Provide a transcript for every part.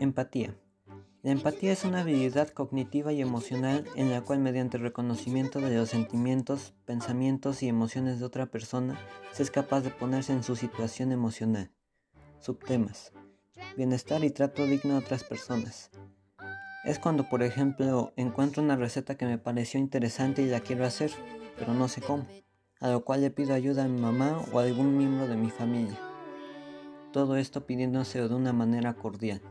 Empatía. La empatía es una habilidad cognitiva y emocional en la cual mediante el reconocimiento de los sentimientos, pensamientos y emociones de otra persona se es capaz de ponerse en su situación emocional. Subtemas. Bienestar y trato digno a otras personas. Es cuando, por ejemplo, encuentro una receta que me pareció interesante y la quiero hacer, pero no sé cómo, a lo cual le pido ayuda a mi mamá o a algún miembro de mi familia. Todo esto pidiéndose de una manera cordial.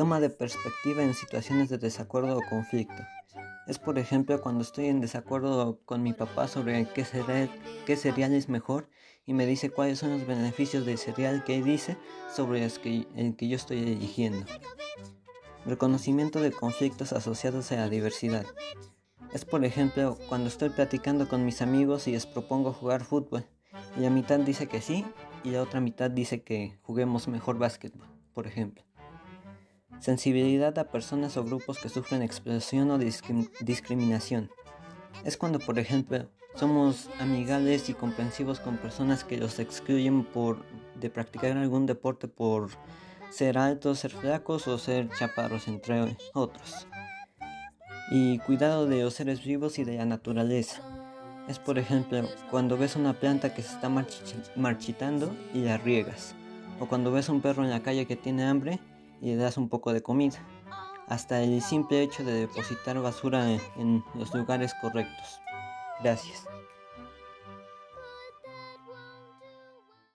Toma de perspectiva en situaciones de desacuerdo o conflicto. Es por ejemplo cuando estoy en desacuerdo con mi papá sobre qué cereal, es mejor y me dice cuáles son los beneficios del cereal que dice sobre el que, el que yo estoy eligiendo. Reconocimiento de conflictos asociados a la diversidad. Es por ejemplo cuando estoy platicando con mis amigos y les propongo jugar fútbol y la mitad dice que sí y la otra mitad dice que juguemos mejor básquetbol, por ejemplo. Sensibilidad a personas o grupos que sufren expresión o discriminación. Es cuando, por ejemplo, somos amigables y comprensivos con personas que los excluyen por de practicar algún deporte por ser altos, ser flacos o ser chaparros, entre otros. Y cuidado de los seres vivos y de la naturaleza. Es por ejemplo cuando ves una planta que se está marchitando y la riegas. O cuando ves un perro en la calle que tiene hambre y das un poco de comida. Hasta el simple hecho de depositar basura en los lugares correctos. Gracias.